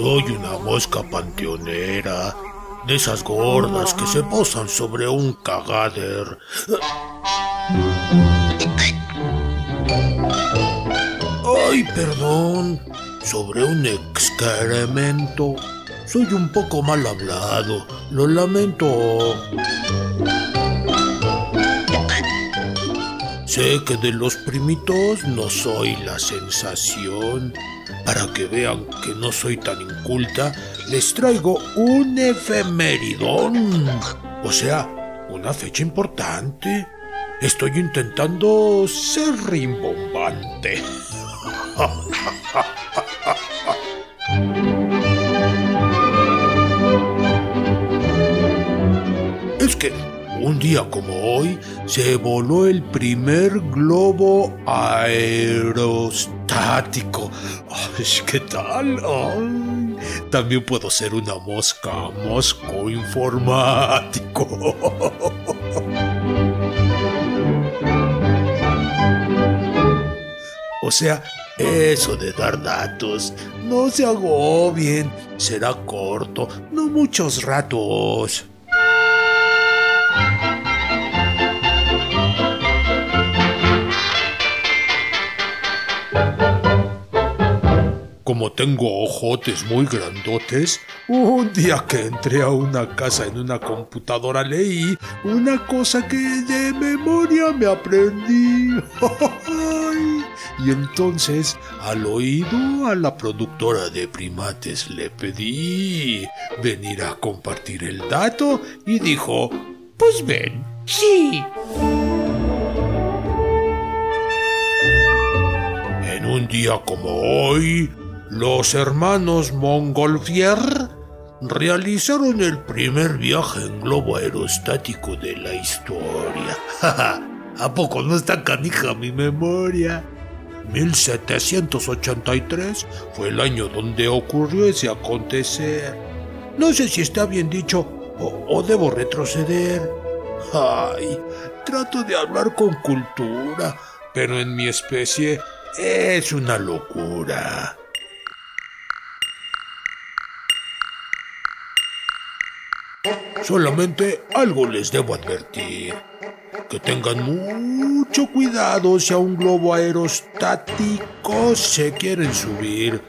Soy una mosca panteonera, de esas gordas que se posan sobre un cagader. Ay, perdón, sobre un excremento. Soy un poco mal hablado, lo lamento. Sé que de los primitos no soy la sensación. Para que vean que no soy tan inculta, les traigo un efemeridón. O sea, una fecha importante. Estoy intentando ser rimbombante. Es que un día como hoy se voló el primer globo aerostático. Ay, ¿Qué tal? También puedo ser una mosca, mosco informático. O sea, eso de dar datos, no se agobien, será corto, no muchos ratos. Como tengo ojotes muy grandotes, un día que entré a una casa en una computadora leí una cosa que de memoria me aprendí. Y entonces, al oído a la productora de primates le pedí venir a compartir el dato y dijo, pues ven, sí. En un día como hoy, los hermanos Montgolfier realizaron el primer viaje en globo aerostático de la historia. ¿A poco no está canija mi memoria? 1783 fue el año donde ocurrió ese acontecer. No sé si está bien dicho o, o debo retroceder. Ay, trato de hablar con cultura, pero en mi especie es una locura. Solamente algo les debo advertir. Que tengan mucho cuidado si a un globo aerostático se quieren subir.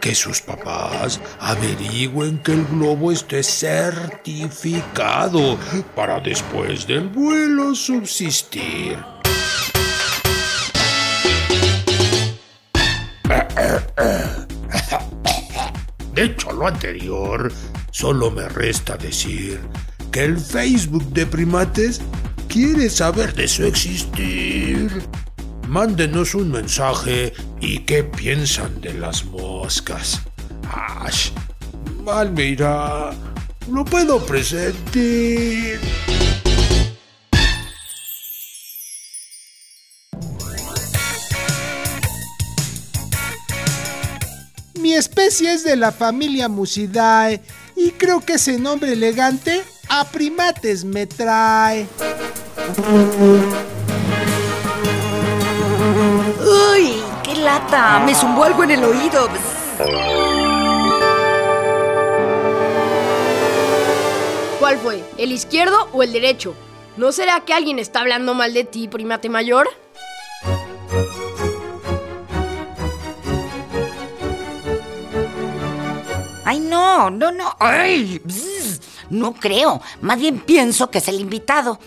Que sus papás averigüen que el globo esté certificado para después del vuelo subsistir. Dicho lo anterior, solo me resta decir que el Facebook de Primates quiere saber de su existir. Mándenos un mensaje y qué piensan de las moscas. ¡Ash! Mal me irá. Lo puedo presentir. Mi especie es de la familia Musidae y creo que ese nombre elegante a primates me trae. ¡Uy! ¡Qué lata! Me zumbó algo en el oído. ¿Cuál fue? ¿El izquierdo o el derecho? ¿No será que alguien está hablando mal de ti, primate mayor? ¡Ay, no! ¡No, no! ¡Ay! bzz, no creo. Más bien pienso que es el invitado.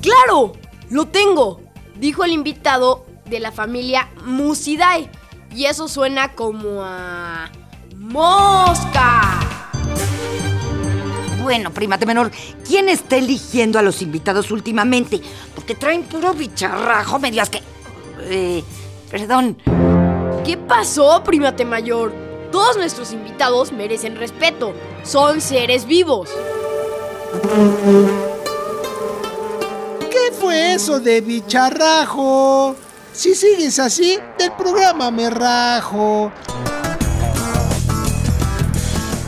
¡Claro! ¡Lo tengo! Dijo el invitado de la familia Musidae. Y eso suena como a... ¡Mosca! bueno, primate menor, ¿quién está eligiendo a los invitados últimamente? Porque traen puro bicharrajo, me digas que... Eh, perdón. ¿Qué pasó, primate mayor? Todos nuestros invitados merecen respeto. Son seres vivos. ¿Qué fue eso de bicharrajo? Si sigues así, del programa me rajo.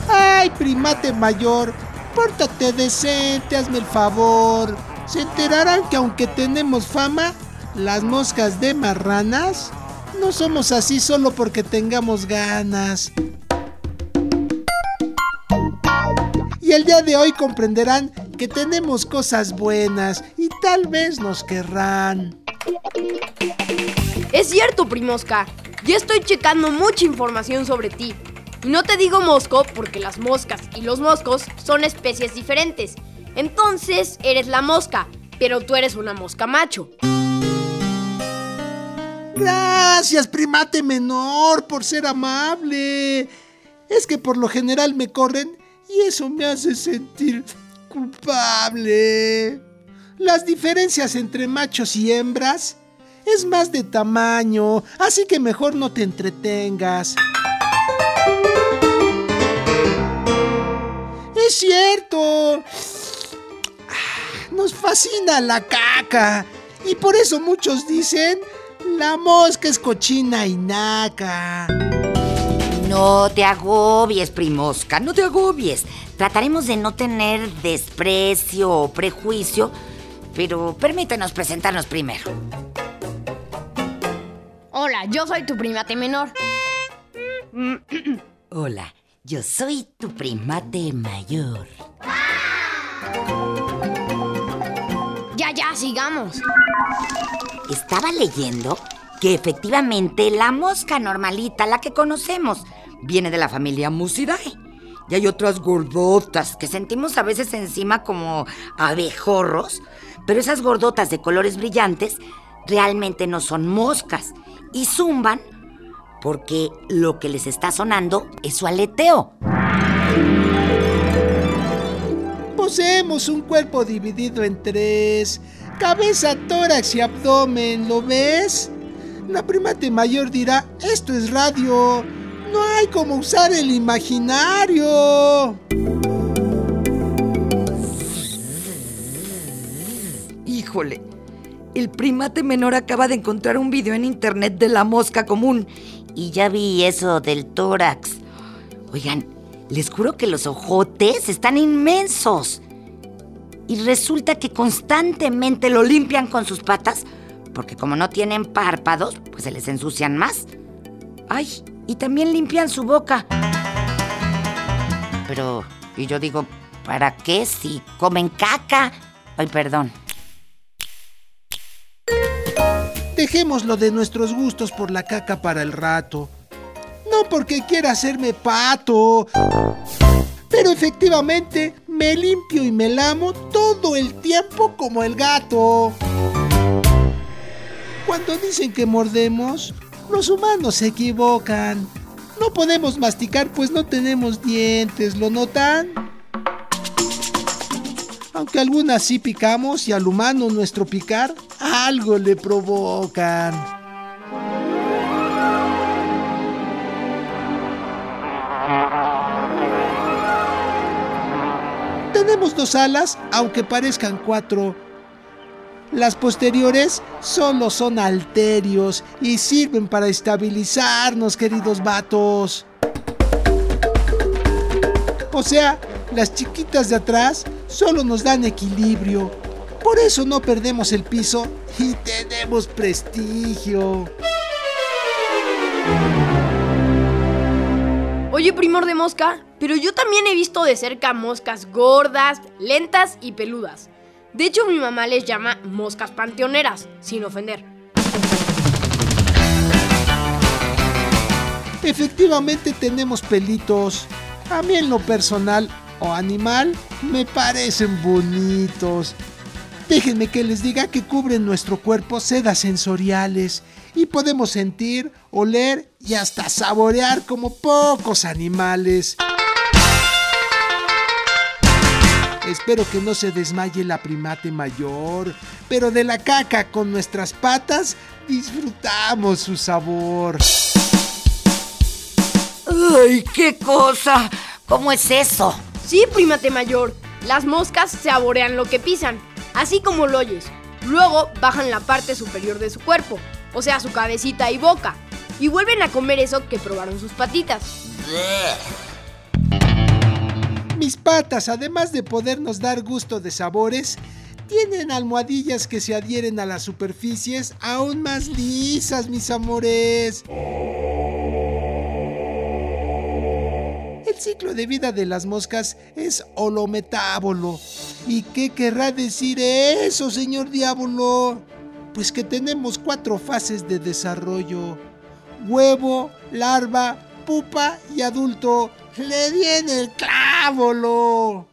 Ay, primate mayor, pórtate decente, hazme el favor. Se enterarán que aunque tenemos fama, las moscas de marranas no somos así solo porque tengamos ganas. Y el día de hoy comprenderán que tenemos cosas buenas y tal vez nos querrán. Es cierto, Primosca. Ya estoy checando mucha información sobre ti. Y no te digo mosco porque las moscas y los moscos son especies diferentes. Entonces eres la mosca, pero tú eres una mosca macho. Gracias, primate menor, por ser amable. Es que por lo general me corren y eso me hace sentir culpable. Las diferencias entre machos y hembras es más de tamaño, así que mejor no te entretengas. Es cierto. Nos fascina la caca. Y por eso muchos dicen, la mosca es cochina y naca. No te agobies, primosca, no te agobies. Trataremos de no tener desprecio o prejuicio, pero permítenos presentarnos primero. Hola, yo soy tu primate menor. Hola, yo soy tu primate mayor. Ya, ya, sigamos. Estaba leyendo que efectivamente la mosca normalita, la que conocemos, viene de la familia Musidae. Y hay otras gordotas que sentimos a veces encima como abejorros, pero esas gordotas de colores brillantes realmente no son moscas y zumban porque lo que les está sonando es su aleteo. Poseemos un cuerpo dividido en tres. Cabeza, tórax y abdomen, ¿lo ves? La primate mayor dirá, esto es radio. No hay como usar el imaginario. Híjole, el primate menor acaba de encontrar un video en internet de la mosca común y ya vi eso del tórax. Oigan, les juro que los ojotes están inmensos. Y resulta que constantemente lo limpian con sus patas porque como no tienen párpados, pues se les ensucian más. Ay, y también limpian su boca. Pero, y yo digo, ¿para qué si comen caca? Ay, perdón. Dejémoslo de nuestros gustos por la caca para el rato. No porque quiera hacerme pato. Pero efectivamente me limpio y me lamo todo el tiempo como el gato. Cuando dicen que mordemos, los humanos se equivocan. No podemos masticar pues no tenemos dientes, ¿lo notan? Aunque algunas sí picamos y al humano nuestro picar algo le provocan. Dos alas, aunque parezcan cuatro. Las posteriores solo son alterios y sirven para estabilizarnos, queridos vatos. O sea, las chiquitas de atrás solo nos dan equilibrio. Por eso no perdemos el piso y tenemos prestigio. Oye, primor de mosca, pero yo también he visto de cerca moscas gordas, lentas y peludas. De hecho, mi mamá les llama moscas panteoneras, sin ofender. Efectivamente tenemos pelitos. A mí en lo personal o animal me parecen bonitos. Déjenme que les diga que cubren nuestro cuerpo sedas sensoriales y podemos sentir, oler y hasta saborear como pocos animales. Espero que no se desmaye la primate mayor, pero de la caca con nuestras patas disfrutamos su sabor. ¡Ay, qué cosa! ¿Cómo es eso? Sí, primate mayor. Las moscas saborean lo que pisan, así como lo oyes. Luego bajan la parte superior de su cuerpo, o sea, su cabecita y boca, y vuelven a comer eso que probaron sus patitas. Mis patas, además de podernos dar gusto de sabores, tienen almohadillas que se adhieren a las superficies aún más lisas, mis amores. El ciclo de vida de las moscas es holometábolo. ¿Y qué querrá decir eso, señor diablo? Pues que tenemos cuatro fases de desarrollo. Huevo, larva, pupa y adulto. Le viene el clávolo.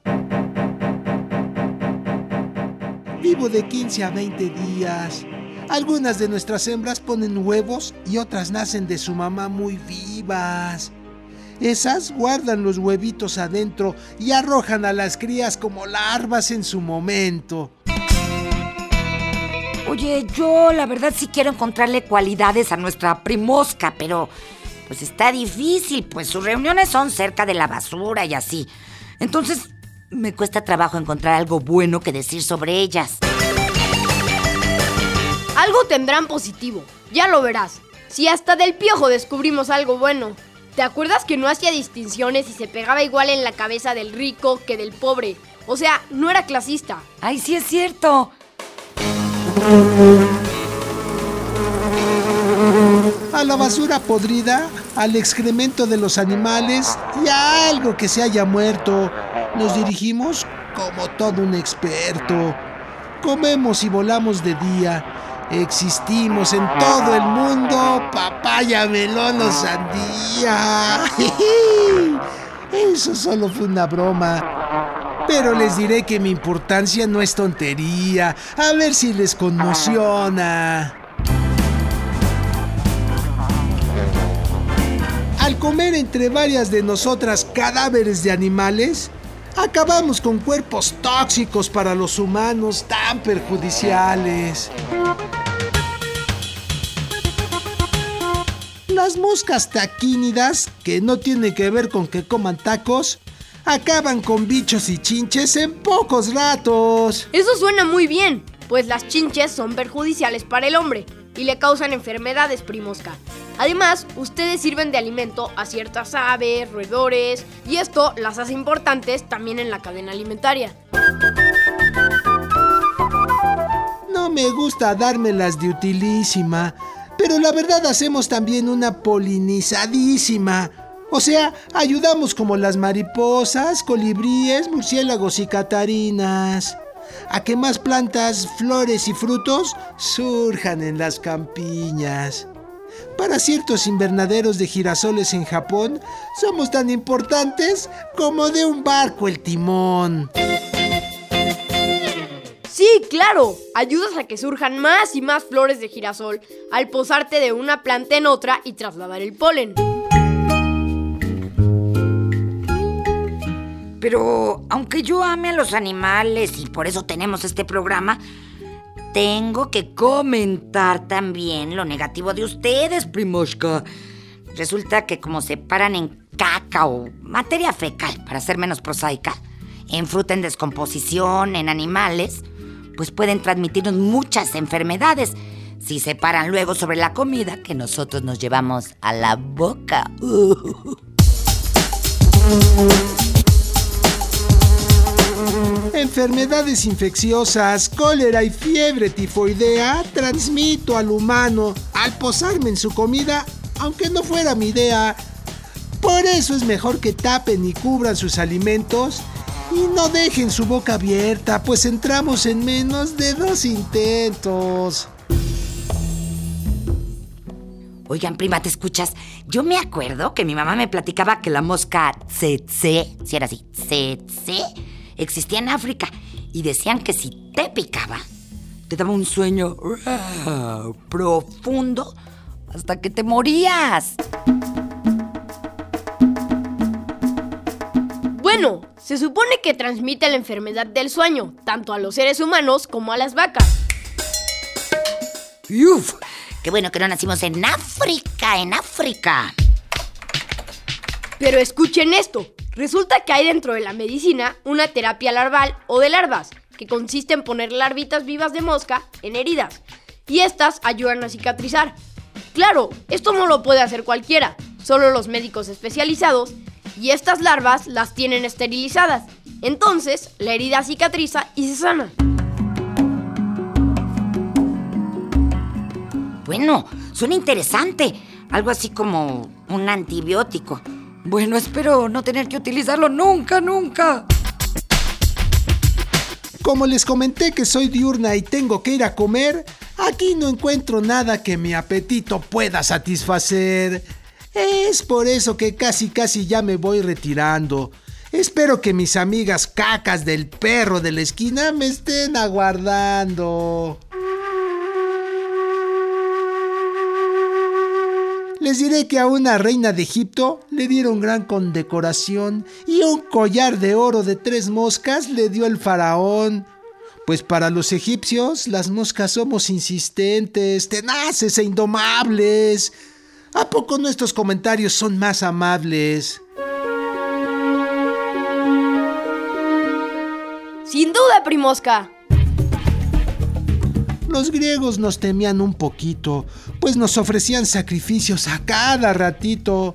Vivo de 15 a 20 días. Algunas de nuestras hembras ponen huevos y otras nacen de su mamá muy vivas. Esas guardan los huevitos adentro y arrojan a las crías como larvas en su momento. Oye, yo la verdad sí quiero encontrarle cualidades a nuestra primosca, pero pues está difícil, pues sus reuniones son cerca de la basura y así. Entonces, me cuesta trabajo encontrar algo bueno que decir sobre ellas. Algo tendrán positivo, ya lo verás. Si hasta del piojo descubrimos algo bueno. ¿Te acuerdas que no hacía distinciones y se pegaba igual en la cabeza del rico que del pobre? O sea, no era clasista. Ay, sí es cierto. A la basura podrida, al excremento de los animales y a algo que se haya muerto, nos dirigimos como todo un experto. Comemos y volamos de día. Existimos en todo el mundo, papaya, melón o sandía. Eso solo fue una broma. Pero les diré que mi importancia no es tontería. A ver si les conmociona. Al comer entre varias de nosotras cadáveres de animales, acabamos con cuerpos tóxicos para los humanos tan perjudiciales. Las moscas taquínidas, que no tienen que ver con que coman tacos, acaban con bichos y chinches en pocos ratos. Eso suena muy bien, pues las chinches son perjudiciales para el hombre y le causan enfermedades primosca. Además, ustedes sirven de alimento a ciertas aves, roedores, y esto las hace importantes también en la cadena alimentaria. No me gusta dármelas de utilísima, pero la verdad hacemos también una polinizadísima. O sea, ayudamos como las mariposas, colibríes, murciélagos y catarinas a que más plantas, flores y frutos surjan en las campiñas. Para ciertos invernaderos de girasoles en Japón, somos tan importantes como de un barco el timón. Sí, claro. Ayudas a que surjan más y más flores de girasol al posarte de una planta en otra y trasladar el polen. Pero aunque yo ame a los animales y por eso tenemos este programa, tengo que comentar también lo negativo de ustedes, Primoshka. Resulta que como se paran en caca o materia fecal, para ser menos prosaica, en fruta en descomposición, en animales, pues pueden transmitirnos muchas enfermedades si se paran luego sobre la comida que nosotros nos llevamos a la boca. Enfermedades infecciosas, cólera y fiebre tifoidea transmito al humano al posarme en su comida, aunque no fuera mi idea. Por eso es mejor que tapen y cubran sus alimentos y no dejen su boca abierta, pues entramos en menos de dos intentos. Oigan, prima, ¿te escuchas? Yo me acuerdo que mi mamá me platicaba que la mosca tsetse, si era así, tsetse, existía en África y decían que si te picaba, te daba un sueño uh, profundo hasta que te morías. Bueno, se supone que transmite la enfermedad del sueño, tanto a los seres humanos como a las vacas. Uf, qué bueno que no nacimos en África, en África. Pero escuchen esto. Resulta que hay dentro de la medicina una terapia larval o de larvas, que consiste en poner larvitas vivas de mosca en heridas. Y estas ayudan a cicatrizar. Claro, esto no lo puede hacer cualquiera, solo los médicos especializados, y estas larvas las tienen esterilizadas. Entonces, la herida cicatriza y se sana. Bueno, suena interesante. Algo así como un antibiótico. Bueno, espero no tener que utilizarlo nunca, nunca. Como les comenté que soy diurna y tengo que ir a comer, aquí no encuentro nada que mi apetito pueda satisfacer. Es por eso que casi casi ya me voy retirando. Espero que mis amigas cacas del perro de la esquina me estén aguardando. Les diré que a una reina de Egipto le dieron gran condecoración y un collar de oro de tres moscas le dio el faraón. Pues para los egipcios las moscas somos insistentes, tenaces e indomables. ¿A poco nuestros comentarios son más amables? Sin duda, Primosca. Los griegos nos temían un poquito, pues nos ofrecían sacrificios a cada ratito.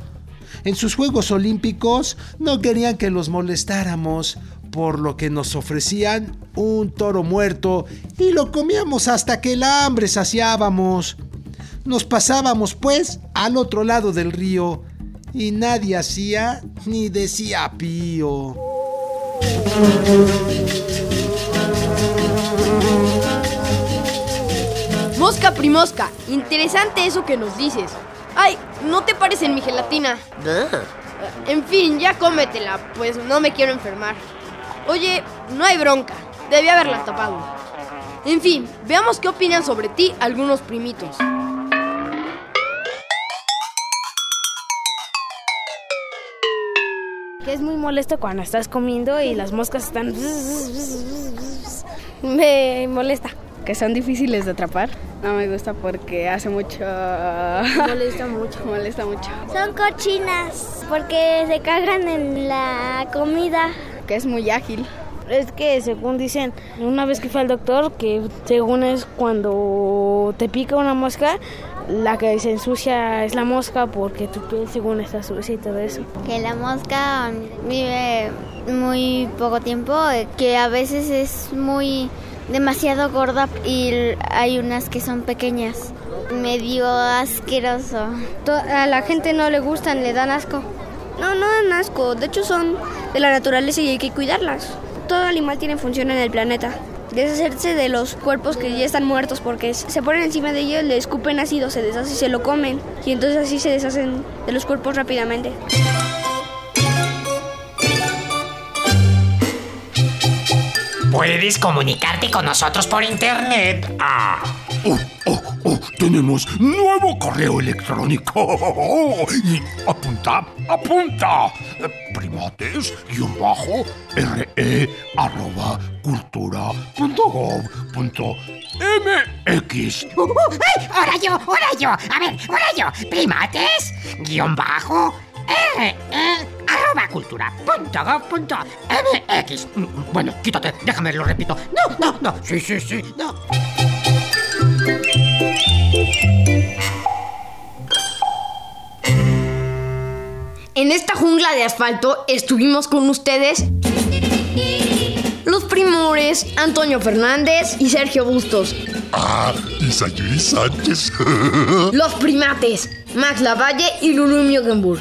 En sus Juegos Olímpicos no querían que los molestáramos, por lo que nos ofrecían un toro muerto y lo comíamos hasta que el hambre saciábamos. Nos pasábamos pues al otro lado del río y nadie hacía ni decía pío. Mosca primosca, interesante eso que nos dices. Ay, ¿no te parece en mi gelatina? En fin, ya cómetela, pues no me quiero enfermar. Oye, no hay bronca, debí haberla tapado. En fin, veamos qué opinan sobre ti algunos primitos. Que es muy molesto cuando estás comiendo y las moscas están... Me molesta. Que son difíciles de atrapar. No me gusta porque hace mucho... Molesta mucho. Molesta mucho. Son cochinas porque se cagan en la comida. Que es muy ágil. Es que según dicen, una vez que fue al doctor, que según es cuando te pica una mosca, la que se ensucia es la mosca porque tu piel según está sucia y todo eso. Que la mosca vive muy poco tiempo, que a veces es muy demasiado gorda y hay unas que son pequeñas. Medio asqueroso. A la gente no le gustan, le dan asco. No, no dan asco, de hecho son de la naturaleza y hay que cuidarlas. Todo animal tiene función en el planeta. Deshacerse de los cuerpos que ya están muertos porque se ponen encima de ellos, le escupen ácido, se deshacen y se lo comen. Y entonces así se deshacen de los cuerpos rápidamente. Puedes comunicarte con nosotros por internet. Ah. Oh, oh, oh, tenemos nuevo correo electrónico. Y apunta, apunta. Primates, guion bajo, re, arroba, cultura, punto gov, punto mx. Uh, uh, ay, ahora yo, ahora yo. A ver, ahora yo. Primates, guion bajo, re, arroba cultura punto gov punto mx. Bueno, quítate, déjame, lo repito. No, no, no. Sí, sí, sí, no. En esta jungla de asfalto estuvimos con ustedes los primores Antonio Fernández y Sergio Bustos. Ah, y Sayuri Sánchez. Los primates Max Lavalle y Lulu Miogenburg.